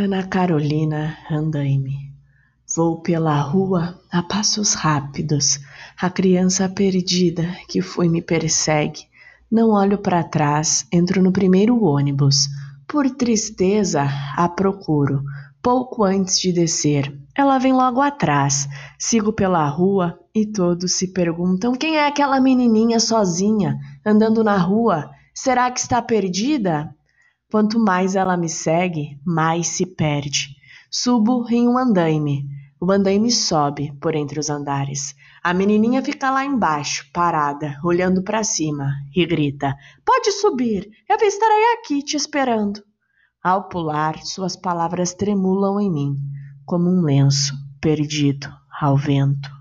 Ana Carolina Andaime. Vou pela rua a passos rápidos. A criança perdida que foi me persegue. Não olho para trás, entro no primeiro ônibus. Por tristeza, a procuro. Pouco antes de descer, ela vem logo atrás. Sigo pela rua e todos se perguntam: quem é aquela menininha sozinha, andando na rua? Será que está perdida? Quanto mais ela me segue, mais se perde. Subo em um andaime. O andaime sobe por entre os andares. A menininha fica lá embaixo, parada, olhando para cima, e grita: Pode subir, eu estarei aqui te esperando. Ao pular, suas palavras tremulam em mim, como um lenço perdido ao vento.